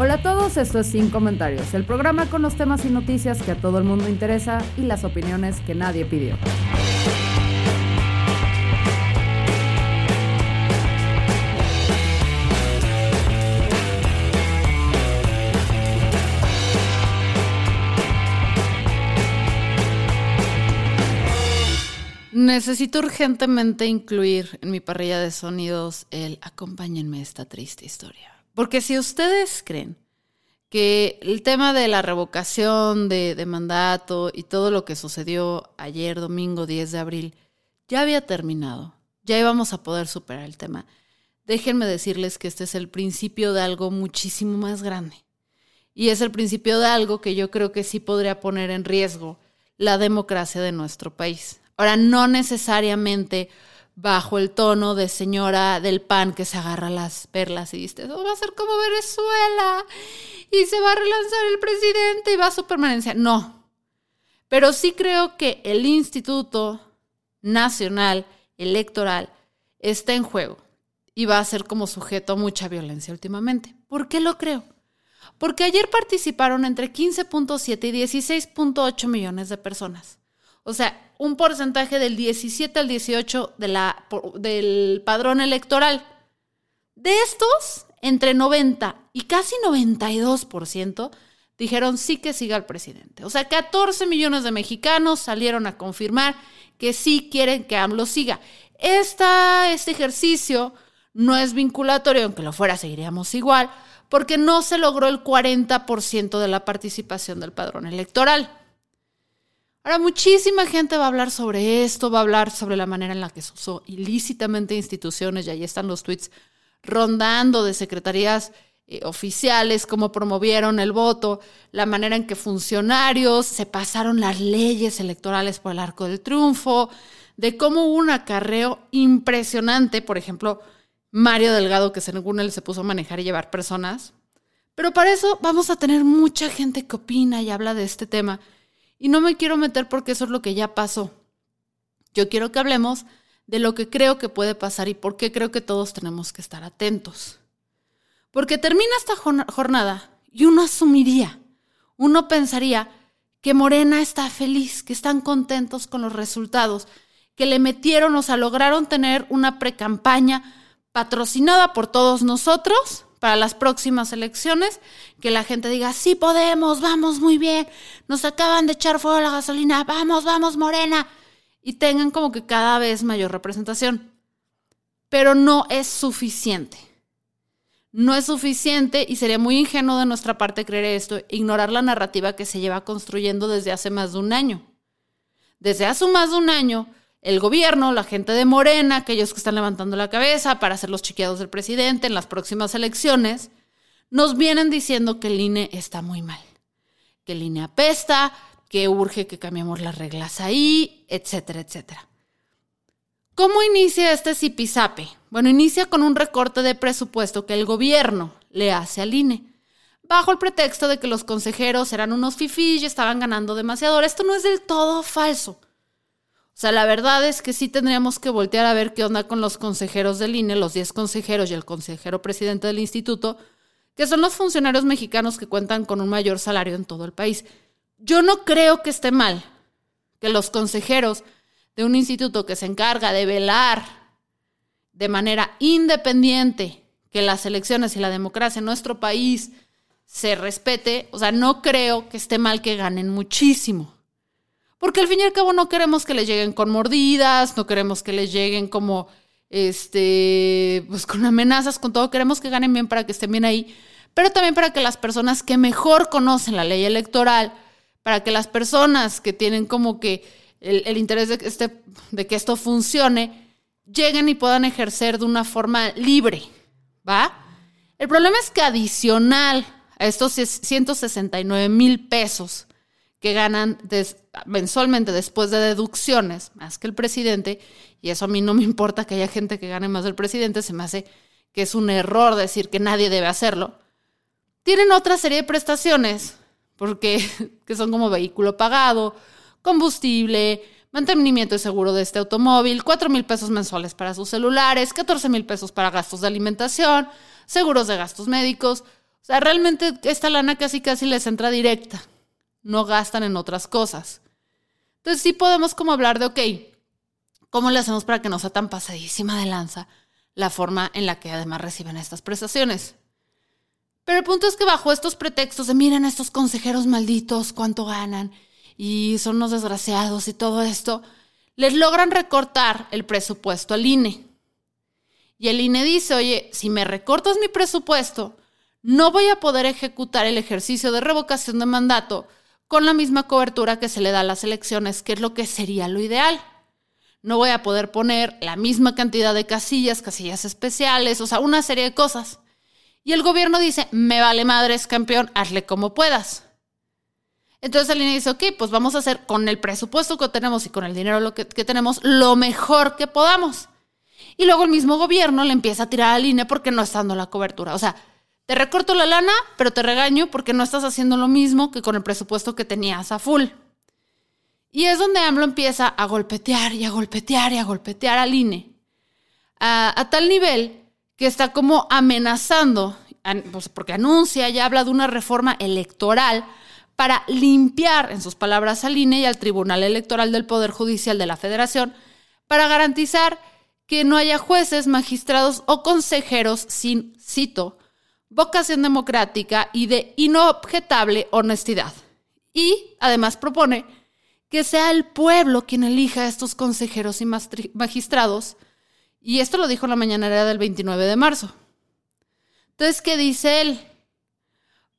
Hola a todos, esto es Sin Comentarios, el programa con los temas y noticias que a todo el mundo interesa y las opiniones que nadie pidió. Necesito urgentemente incluir en mi parrilla de sonidos el acompáñenme esta triste historia. Porque si ustedes creen que el tema de la revocación de, mandato y todo lo que sucedió ayer, domingo 10 de abril, ya había terminado, ya íbamos a poder superar el tema. Déjenme decirles que este es el principio de algo muchísimo más grande. Y es el principio de algo que yo creo que sí podría poner en riesgo la democracia de nuestro país. Ahora, no necesariamente bajo el tono de señora del pan que se agarra las perlas y dice, eso va a ser como Venezuela y se va a relanzar el presidente y va a su permanencia. No, pero sí creo que el Instituto Nacional Electoral está en juego y va a ser como sujeto a mucha violencia últimamente. ¿Por qué lo creo? Porque ayer participaron entre 15.7 y 16.8 millones de personas. O sea, un porcentaje del 17 al 18 de la, del padrón electoral. De estos, entre 90 y casi 92% dijeron sí que siga el presidente. O sea, 14 millones de mexicanos salieron a confirmar que sí quieren que AMLO siga. Este ejercicio no es vinculatorio, aunque lo fuera, seguiríamos igual, porque no se logró el 40% de la participación del padrón electoral. Ahora, muchísima gente va a hablar sobre esto, va a hablar sobre la manera en la que se usó ilícitamente instituciones, y ahí están los tweets rondando de secretarías eh, oficiales, cómo promovieron el voto, la manera en que funcionarios se pasaron las leyes electorales por el arco del triunfo, de cómo hubo un acarreo impresionante, por ejemplo, Mario Delgado, que según él se puso a manejar y llevar personas. Pero para eso vamos a tener mucha gente que opina y habla de este tema. Y no me quiero meter porque eso es lo que ya pasó. Yo quiero que hablemos de lo que creo que puede pasar y por qué creo que todos tenemos que estar atentos. Porque termina esta jornada y uno asumiría, uno pensaría que Morena está feliz, que están contentos con los resultados, que le metieron, o sea, lograron tener una precampaña patrocinada por todos nosotros para las próximas elecciones, que la gente diga, sí podemos, vamos muy bien, nos acaban de echar fuego la gasolina, vamos, vamos, Morena, y tengan como que cada vez mayor representación. Pero no es suficiente. No es suficiente y sería muy ingenuo de nuestra parte creer esto, ignorar la narrativa que se lleva construyendo desde hace más de un año. Desde hace más de un año, el gobierno, la gente de Morena, aquellos que están levantando la cabeza para hacer los chiqueados del presidente en las próximas elecciones, nos vienen diciendo que el INE está muy mal, que el INE apesta, que urge que cambiemos las reglas ahí, etcétera, etcétera. ¿Cómo inicia este zipizape? Bueno, inicia con un recorte de presupuesto que el gobierno le hace al INE, bajo el pretexto de que los consejeros eran unos fifís y estaban ganando demasiado. Esto no es del todo falso. O sea, la verdad es que sí tendríamos que voltear a ver qué onda con los consejeros del INE, los 10 consejeros y el consejero presidente del instituto, que son los funcionarios mexicanos que cuentan con un mayor salario en todo el país. Yo no creo que esté mal que los consejeros de un instituto que se encarga de velar de manera independiente que las elecciones y la democracia en nuestro país se respete, o sea, no creo que esté mal que ganen muchísimo. Porque al fin y al cabo no queremos que les lleguen con mordidas, no queremos que les lleguen como, este, pues con amenazas, con todo. Queremos que ganen bien para que estén bien ahí, pero también para que las personas que mejor conocen la ley electoral, para que las personas que tienen como que el, interés de este, de que esto funcione, lleguen y puedan ejercer de una forma libre, ¿va? El problema es que adicional a estos 169 mil pesos que ganan mensualmente después de deducciones, más que el presidente, y eso a mí no me importa que haya gente que gane más del presidente, se me hace que es un error decir que nadie debe hacerlo, tienen otra serie de prestaciones, porque que son como vehículo pagado, combustible, mantenimiento y seguro de este automóvil, 4 mil pesos mensuales para sus celulares, 14 mil pesos para gastos de alimentación, seguros de gastos médicos. O sea, realmente esta lana casi casi les entra directa. No gastan en otras cosas. Entonces sí podemos como hablar de, ok, ¿cómo le hacemos para que no sea tan pasadísima de lanza la forma en la que además reciben estas prestaciones? Pero el punto es que bajo estos pretextos de miren a estos consejeros malditos, cuánto ganan y son unos desgraciados y todo esto, les logran recortar el presupuesto al INE. Y el INE dice, oye, si me recortas mi presupuesto, no voy a poder ejecutar el ejercicio de revocación de mandato con la misma cobertura que se le da a las elecciones, que es lo que sería lo ideal. No voy a poder poner la misma cantidad de casillas, casillas especiales, o sea, una serie de cosas. Y el gobierno dice, me vale madres, campeón, hazle como puedas. Entonces el INE dice, ok, pues vamos a hacer con el presupuesto que tenemos y con el dinero que, que tenemos lo mejor que podamos. Y luego el mismo gobierno le empieza a tirar al INE porque no está dando la cobertura. O sea, te recorto la lana, pero te regaño porque no estás haciendo lo mismo que con el presupuesto que tenías a full. Y es donde AMLO empieza a golpetear y a golpetear y a golpetear al INE. A, tal nivel que está como amenazando, pues, porque anuncia y habla de una reforma electoral para limpiar, en sus palabras, al INE y al Tribunal Electoral del Poder Judicial de la Federación, para garantizar que no haya jueces, magistrados o consejeros sin, cito, vocación democrática y de inobjetable honestidad. Y además propone que sea el pueblo quien elija a estos consejeros y magistrados. Y esto lo dijo en la mañanera del 29 de marzo. Entonces, ¿qué dice él?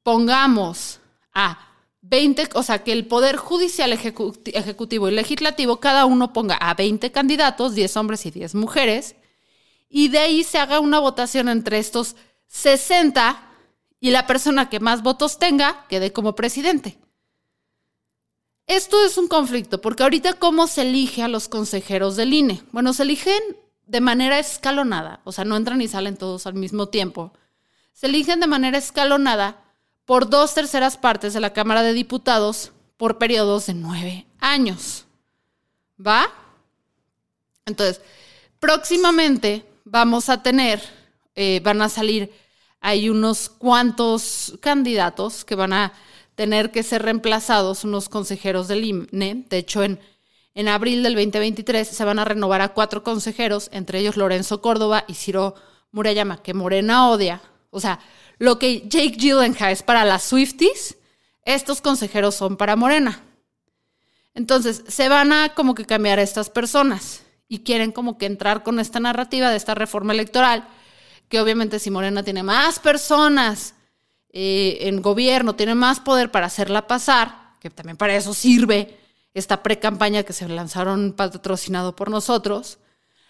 Pongamos a 20, o sea, que el Poder Judicial, Ejecutivo y Legislativo, cada uno ponga a 20 candidatos, 10 hombres y 10 mujeres, y de ahí se haga una votación entre estos 60 y la persona que más votos tenga quede como presidente. Esto es un conflicto, porque ahorita cómo se elige a los consejeros del INE. Bueno, se eligen de manera escalonada, o sea, no entran y salen todos al mismo tiempo. Se eligen de manera escalonada por dos terceras partes de la Cámara de Diputados por periodos de nueve años. ¿Va? Entonces, próximamente vamos a tener, eh, van a salir, hay unos cuantos candidatos que van a tener que ser reemplazados, unos consejeros del INE. De hecho, en, en abril del 2023 se van a renovar a cuatro consejeros, entre ellos Lorenzo Córdoba y Ciro Murayama, que Morena odia. O sea, lo que Jake Gyllenhaal es para las Swifties, estos consejeros son para Morena. Entonces, se van a como que cambiar a estas personas y quieren como que entrar con esta narrativa de esta reforma electoral, que obviamente si Morena tiene más personas eh, en gobierno, tiene más poder para hacerla pasar, que también para eso sirve esta pre-campaña que se lanzaron patrocinado por nosotros,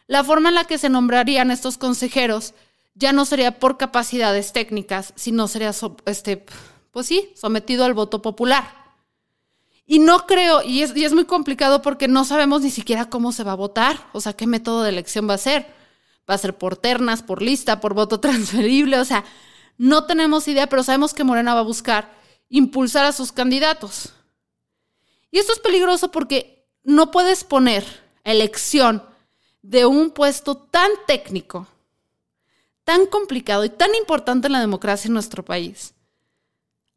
la forma en la que se nombrarían estos consejeros ya no sería por capacidades técnicas, sino sería, este, pues sí, sometido al voto popular. Y no creo, y es, y es muy complicado porque no sabemos ni siquiera cómo se va a votar, o sea, qué método de elección va a ser. Va a ser por ternas, por lista, por voto transferible, o sea, no tenemos idea, pero sabemos que Morena va a buscar impulsar a sus candidatos. Y esto es peligroso porque no puedes poner elección de un puesto tan técnico tan complicado y tan importante en la democracia en nuestro país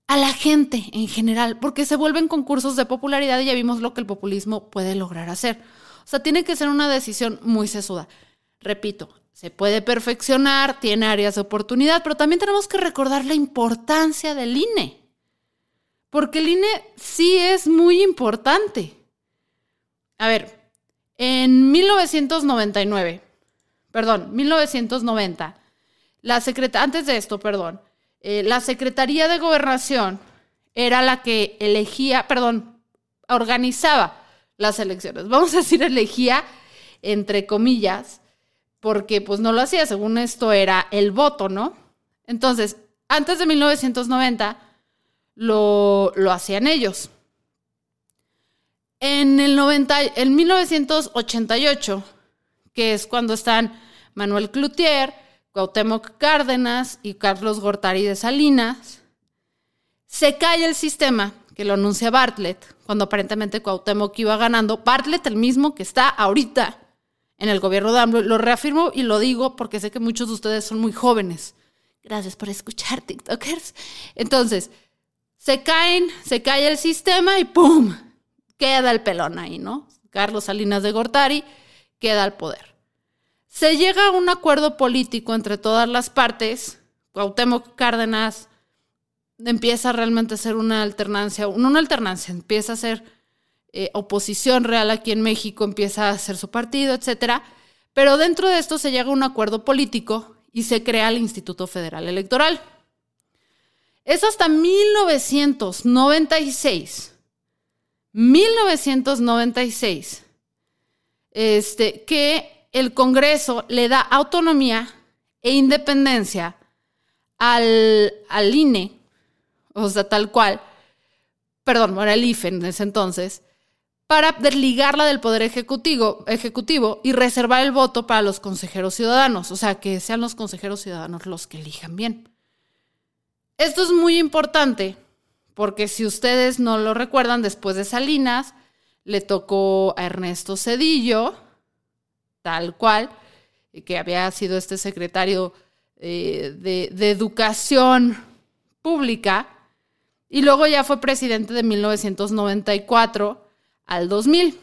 a la gente en general, porque se vuelven concursos de popularidad y ya vimos lo que el populismo puede lograr hacer. O sea, tiene que ser una decisión muy sesuda. Repito, se puede perfeccionar, tiene áreas de oportunidad, pero también tenemos que recordar la importancia del INE, porque el INE sí es muy importante. A ver, en 1999, perdón, 1990, la antes de esto, perdón, eh, la Secretaría de Gobernación era la que elegía, perdón, organizaba las elecciones. Vamos a decir elegía, entre comillas, porque pues no lo hacía, según esto era el voto, ¿no? Entonces, antes de 1990 lo, lo hacían ellos. En el 90, en 1988, que es cuando están Manuel Cloutier, Cuauhtémoc Cárdenas y Carlos Gortari de Salinas, se cae el sistema que lo anuncia Bartlett, cuando aparentemente Cuauhtémoc iba ganando. Bartlett, el mismo que está ahorita en el gobierno de AMLO. Lo reafirmo y lo digo porque sé que muchos de ustedes son muy jóvenes. Gracias por escuchar, TikTokers. Entonces, se caen, se cae el sistema y ¡pum! Queda el pelón ahí, ¿no? Carlos Salinas de Gortari queda al poder. Se llega a un acuerdo político entre todas las partes. Cuauhtémoc Cárdenas empieza realmente a ser una alternancia, no una alternancia, empieza a ser eh, oposición real aquí en México, empieza a hacer su partido, etcétera. Pero dentro de esto se llega a un acuerdo político y se crea el Instituto Federal Electoral. Es hasta 1996, 1996, este, que el Congreso le da autonomía e independencia al, al INE, o sea, tal cual, perdón, era el IFE en ese entonces, para desligarla del Poder ejecutivo, y reservar el voto para los consejeros ciudadanos, o sea, que sean los consejeros ciudadanos los que elijan bien. Esto es muy importante porque si ustedes no lo recuerdan, después de Salinas le tocó a Ernesto Cedillo, tal cual, que había sido este secretario eh, de Educación Pública, y luego ya fue presidente de 1994 al 2000.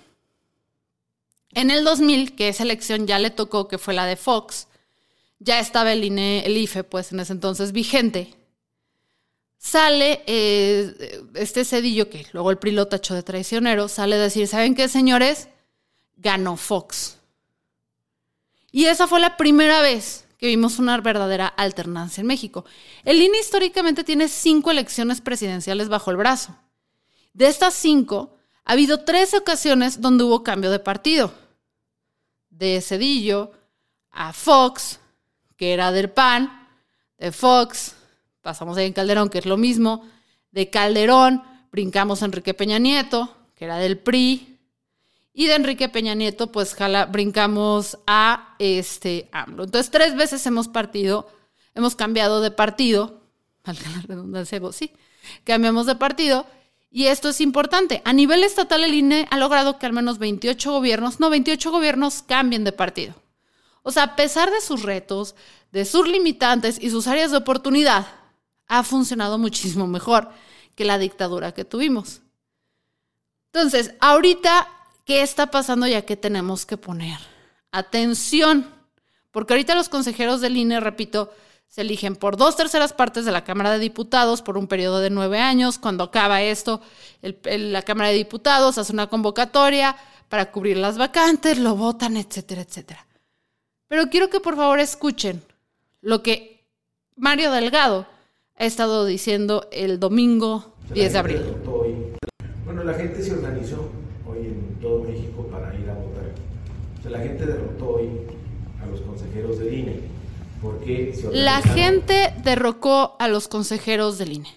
En el 2000, que esa elección ya le tocó, que fue la de Fox, ya estaba el, INE, el IFE, pues en ese entonces vigente. Sale eh, este cedillo, que luego el PRI lo tachó de traicionero, sale a decir, ¿saben qué, señores? Ganó Fox. Y esa fue la primera vez que vimos una verdadera alternancia en México. El INE históricamente tiene cinco elecciones presidenciales bajo el brazo. De estas cinco, ha habido tres ocasiones donde hubo cambio de partido. De Cedillo a Fox, que era del PAN, de Fox, pasamos ahí en Calderón, que es lo mismo, de Calderón brincamos a Enrique Peña Nieto, que era del PRI, y de Enrique Peña Nieto, pues jala, brincamos a este AMLO. Entonces, tres veces hemos partido, hemos cambiado de partido, valga la redundancia, sí, cambiamos de partido, y esto es importante. A nivel estatal, el INE ha logrado que al menos 28 gobiernos, no, 28 gobiernos cambien de partido. O sea, a pesar de sus retos, de sus limitantes y sus áreas de oportunidad, ha funcionado muchísimo mejor que la dictadura que tuvimos. Entonces, ahorita, ¿qué está pasando ya que tenemos que poner? Atención, porque ahorita los consejeros del INE, repito, se eligen por dos terceras partes de la Cámara de Diputados por un periodo de nueve años. Cuando acaba esto, la Cámara de Diputados hace una convocatoria para cubrir las vacantes, lo votan, etcétera, etcétera. Pero quiero que por favor escuchen lo que Mario Delgado ha estado diciendo el domingo 10 de abril. Bueno, la gente se organizó hoy en todo México para ir a votar. la gente derrotó hoy a los consejeros del INE la gente derrocó a los consejeros del INE.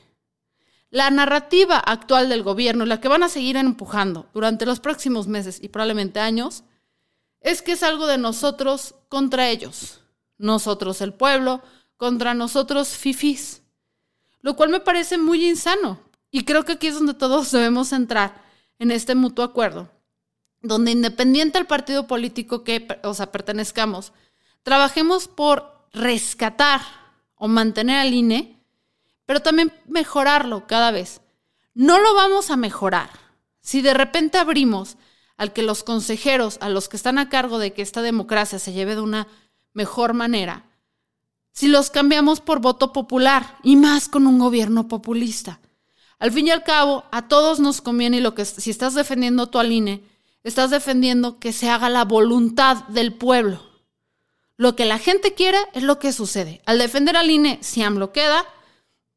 La narrativa actual del gobierno, la que van a seguir empujando durante los próximos meses y probablemente años, es que es algo de nosotros contra ellos. Nosotros el pueblo contra nosotros fifís. Lo cual me parece muy insano. Y creo que aquí es donde todos debemos entrar en este mutuo acuerdo, donde independiente del partido político que, o sea, pertenezcamos, trabajemos por rescatar o mantener al INE, pero también mejorarlo cada vez. No lo vamos a mejorar si de repente abrimos al que los consejeros, a los que están a cargo de que esta democracia se lleve de una mejor manera, si los cambiamos por voto popular y más con un gobierno populista. Al fin y al cabo, a todos nos conviene y lo que si estás defendiendo tu al INE, estás defendiendo que se haga la voluntad del pueblo. Lo que la gente quiera es lo que sucede. Al defender al INE, si AMLO queda,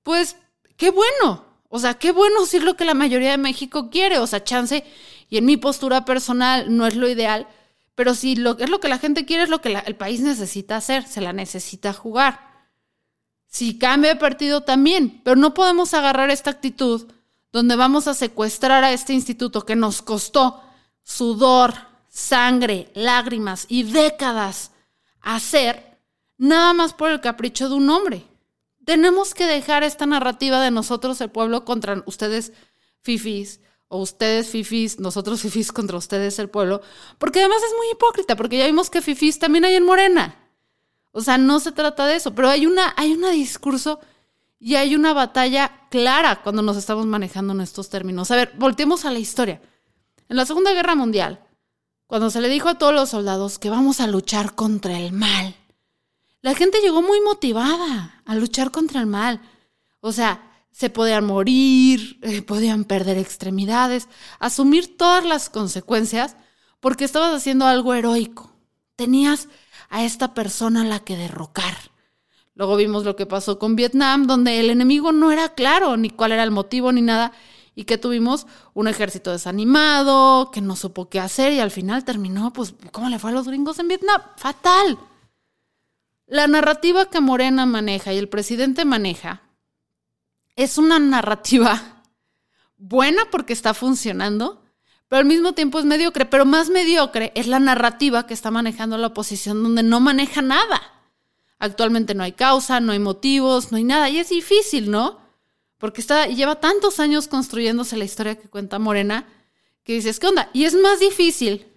pues qué bueno. O sea, qué bueno si es lo que la mayoría de México quiere. O sea, chance, y en mi postura personal no es lo ideal, Pero si lo, es lo que la gente quiere, es lo que el país necesita hacer, se la necesita jugar. Si cambia de partido también, pero no podemos agarrar esta actitud donde vamos a secuestrar a este instituto que nos costó sudor, sangre, lágrimas y décadas hacer, nada más por el capricho de un hombre. Tenemos que dejar esta narrativa de nosotros, el pueblo, contra ustedes, fifis, o ustedes, fifis, nosotros, fifis, contra ustedes, el pueblo, porque además es muy hipócrita, porque ya vimos que fifis también hay en Morena. O sea, no se trata de eso, pero hay una, hay un discurso y hay una batalla clara cuando nos estamos manejando en estos términos. A ver, volteemos a la historia. En la Segunda Guerra Mundial, cuando se le dijo a todos los soldados que vamos a luchar contra el mal, la gente llegó muy motivada a luchar contra el mal. O sea, se podían morir, eh, podían perder extremidades, asumir todas las consecuencias porque estabas haciendo algo heroico. Tenías a esta persona la que derrocar. Luego vimos lo que pasó con Vietnam, donde el enemigo no era claro ni cuál era el motivo ni nada, y que tuvimos un ejército desanimado, que no supo qué hacer, y al final terminó, pues, ¿cómo le fue a los gringos en Vietnam? Fatal. La narrativa que Morena maneja y el presidente maneja es una narrativa buena porque está funcionando, pero al mismo tiempo es mediocre. Pero más mediocre es la narrativa que está manejando la oposición, donde no maneja nada. Actualmente no hay causa, no hay motivos, no hay nada. Y es difícil, ¿no? Porque está, lleva tantos años construyéndose la historia que cuenta Morena, que dices, ¿qué onda? Y es más difícil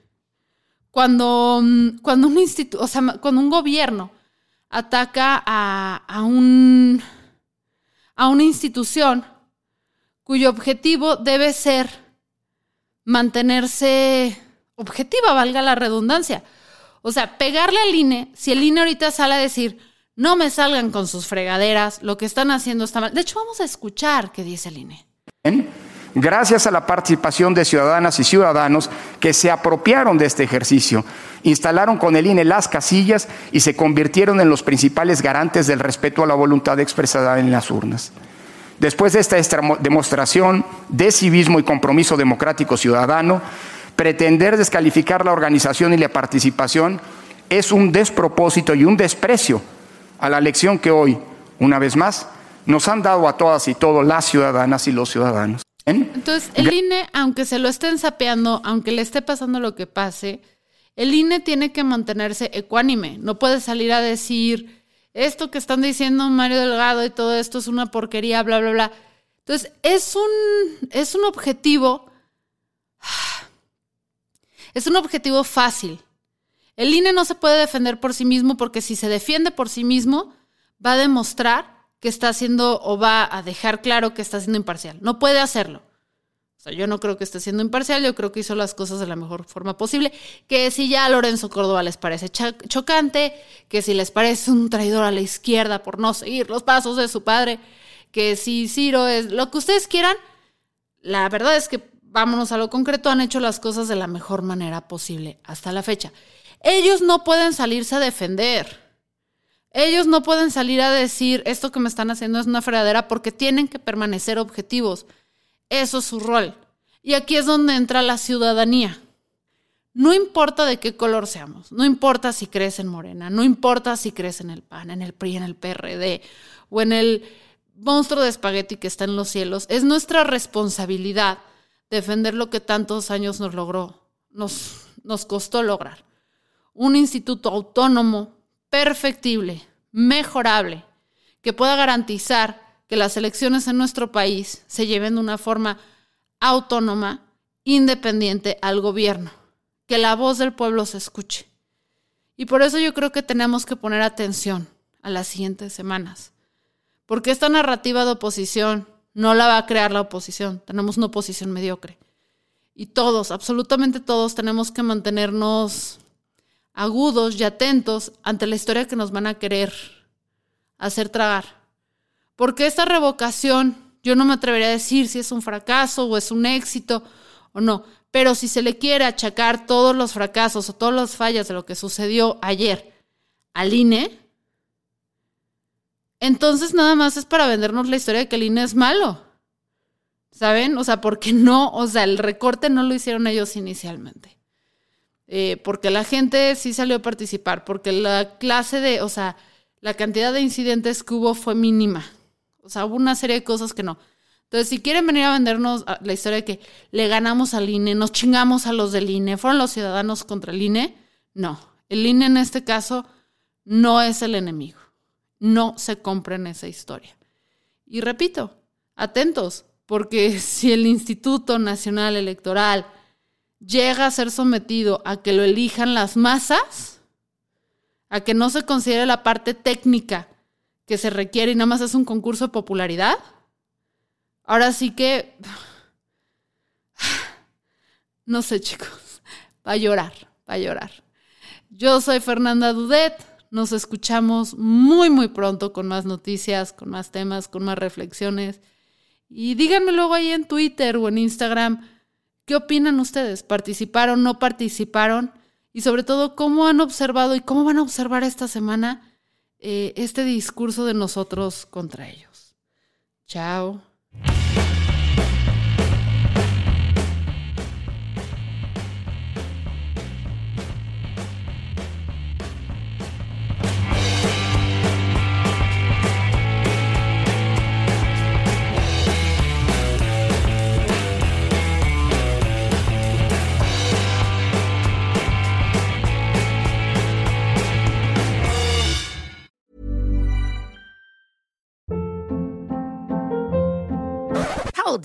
cuando, mm, cuando, un, institu o sea, cuando un gobierno ataca a, a, un, a una institución cuyo objetivo debe ser mantenerse objetiva, valga la redundancia. O sea, pegarle al INE, si el INE ahorita sale a decir, no me salgan con sus fregaderas, lo que están haciendo está mal. De hecho, vamos a escuchar qué dice el INE. Gracias a la participación de ciudadanas y ciudadanos que se apropiaron de este ejercicio, instalaron con el INE las casillas y se convirtieron en los principales garantes del respeto a la voluntad expresada en las urnas. Después de esta demostración de civismo y compromiso democrático ciudadano, pretender descalificar la organización y la participación es un despropósito y un desprecio a la lección que hoy, una vez más, nos han dado a todas y todos las ciudadanas y los ciudadanos. ¿En? Entonces, el INE, aunque se lo estén sapeando, aunque le esté pasando lo que pase, el INE tiene que mantenerse ecuánime. No puede salir a decir esto que están diciendo Mario Delgado y todo esto es una porquería, bla, bla, bla. Entonces, es un, es un objetivo. Es un objetivo fácil. El INE no se puede defender por sí mismo porque si se defiende por sí mismo, va a demostrar que está haciendo o va a dejar claro que está siendo imparcial. No puede hacerlo. O sea, yo no creo que esté siendo imparcial, yo creo que hizo las cosas de la mejor forma posible. Que si ya a Lorenzo Córdoba les parece chocante, que si les parece un traidor a la izquierda por no seguir los pasos de su padre, que si Ciro es lo que ustedes quieran, la verdad es que vámonos a lo concreto, han hecho las cosas de la mejor manera posible hasta la fecha. Ellos no pueden salirse a defender. Ellos no pueden salir a decir esto que me están haciendo es una fregadera porque tienen que permanecer objetivos. Eso es su rol. Y aquí es donde entra la ciudadanía. No importa de qué color seamos, no importa si crees en Morena, no importa si crees en el PAN, en el PRI, en el PRD o en el monstruo de espagueti que está en los cielos, es nuestra responsabilidad defender lo que tantos años nos logró, nos, nos costó lograr. Un instituto autónomo, perfectible, mejorable, que pueda garantizar que las elecciones en nuestro país se lleven de una forma autónoma, independiente al gobierno, que la voz del pueblo se escuche. Y por eso yo creo que tenemos que poner atención a las siguientes semanas, porque esta narrativa de oposición no la va a crear la oposición, tenemos una oposición mediocre. Y todos, absolutamente todos, tenemos que mantenernos agudos y atentos ante la historia que nos van a querer hacer tragar. Porque esta revocación, yo no me atrevería a decir si es un fracaso o es un éxito o no, pero si se le quiere achacar todos los fracasos o todas las fallas de lo que sucedió ayer al INE, entonces nada más es para vendernos la historia de que el INE es malo. ¿Saben? O sea, porque no, o sea, el recorte no lo hicieron ellos inicialmente. Eh, porque la gente sí salió a participar, porque la clase de, o sea, la cantidad de incidentes que hubo fue mínima. O sea, hubo una serie de cosas que no. Entonces, si quieren venir a vendernos la historia de que le ganamos al INE, nos chingamos a los del INE, fueron los ciudadanos contra el INE, no. El INE en este caso no es el enemigo. No se compren esa historia. Y repito, atentos, porque si el Instituto Nacional Electoral llega a ser sometido a que lo elijan las masas, a que no se considere la parte técnica que se requiere y nada más es un concurso de popularidad, ahora sí que... No sé, chicos, va a llorar, va a llorar. Yo soy Fernanda Dudet. Nos escuchamos muy, muy pronto con más noticias, con más temas, con más reflexiones. Y díganme luego ahí en Twitter o en Instagram, ¿qué opinan ustedes? ¿Participaron, no participaron? Y sobre todo, ¿cómo han observado y cómo van a observar esta semana eh, este discurso de nosotros contra ellos? Chao.